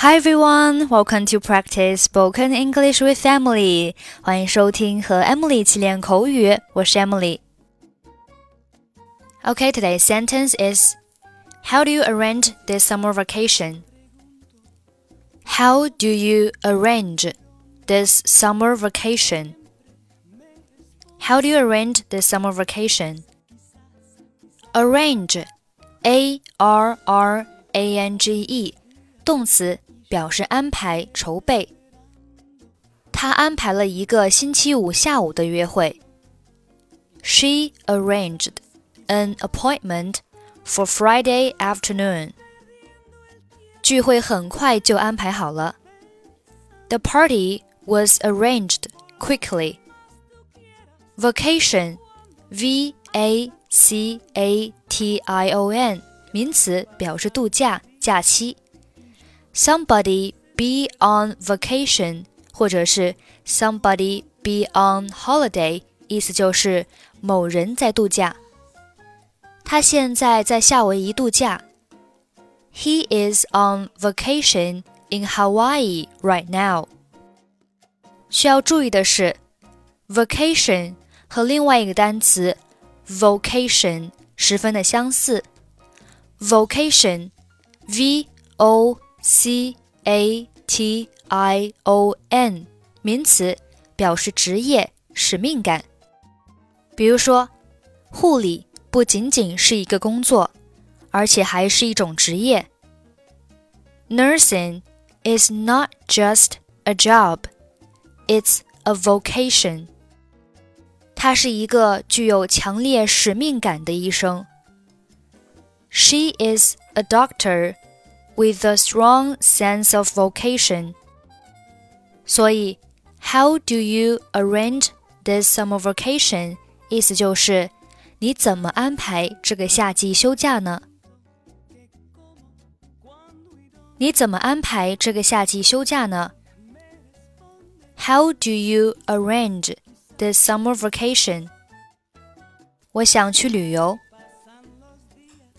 Hi everyone, welcome to practice spoken English with Emily. 欢迎收听和 Emily 一起练口语，我是 Emily。Okay, today's sentence is How do you arrange this summer vacation? How do you arrange this summer vacation? How do you arrange this summer vacation? Arrange, A R R A N G E，动词。 表示安排、筹备。他安排了一个星期五下午的约会。She arranged an appointment for Friday afternoon. 聚会很快就安排好了。The party was arranged quickly. Vacation, V A C A T I O N，名词，表示度假、假期。 somebody be on vacation，或者是 somebody be on holiday，意思就是某人在度假。他现在在夏威夷度假。He is on vacation in Hawaii right now。需要注意的是，vacation 和另外一个单词 vocation 十分的相似。vocation，v o C A T I O N，名词，表示职业、使命感。比如说，护理不仅仅是一个工作，而且还是一种职业。Nursing is not just a job, it's a vocation。他是一个具有强烈使命感的医生。She is a doctor with a strong sense of vocation. 所以，How do you arrange this summer vacation？意思就是你怎么安排这个夏季休假呢？你怎么安排这个夏季休假呢？How do you arrange this summer vacation？我想去旅游。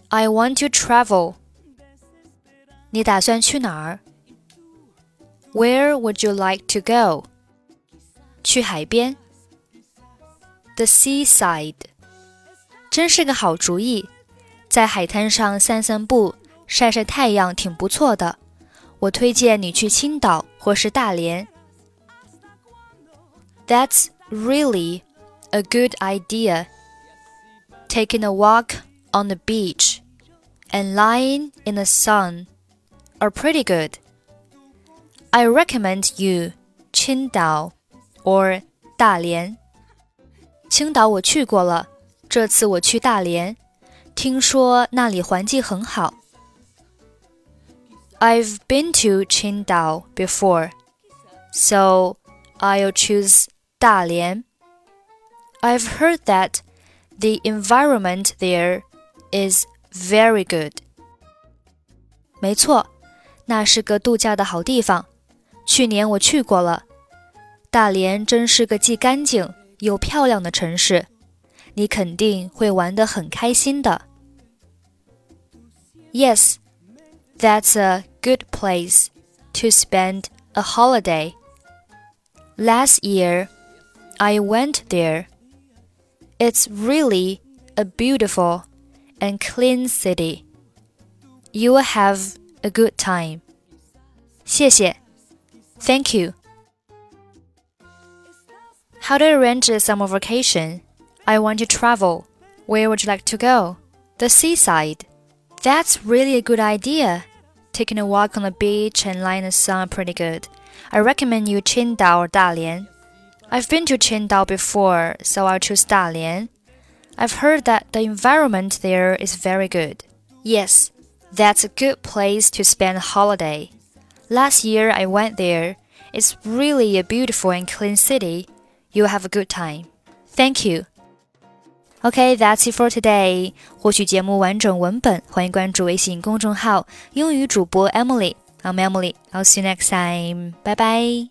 I want to travel. 你打算去哪儿？Where would you like to go？去海边。The seaside，真是个好主意，在海滩上散散步、晒晒太阳挺不错的。我推荐你去青岛或是大连。That's really a good idea. Taking a walk on the beach and lying in the sun are pretty good. I recommend you 青岛 or 大连。青岛我去过了，这次我去大连，听说那里环境很好。I've been to Qingdao before, so I'll choose 大连. I've heard that the environment there is very good. 没错， 那是个度假的好地方，去年我去过了。大连真是个既干净又漂亮的城市，你肯定会玩得很开心的。Yes, that's a good place to spend a holiday. Last year, I went there. It's really a beautiful and clean city. You will have a good time. 谢谢. Thank you. How to arrange a summer vacation? I want to travel. Where would you like to go? The seaside. That's really a good idea. Taking a walk on the beach and lying in the sun pretty good. I recommend you Qingdao or Dalian. I've been to Qingdao before, so I'll choose Dalian. I've heard that the environment there is very good. Yes, that's a good place to spend a holiday. Last year I went there. It's really a beautiful and clean city. You'll have a good time. Thank you. Okay, that's it for today. 获取节目完整文本，欢迎关注微信公众号“英语主播 Emily”。I'm Emily. I'll see you next time. Bye bye.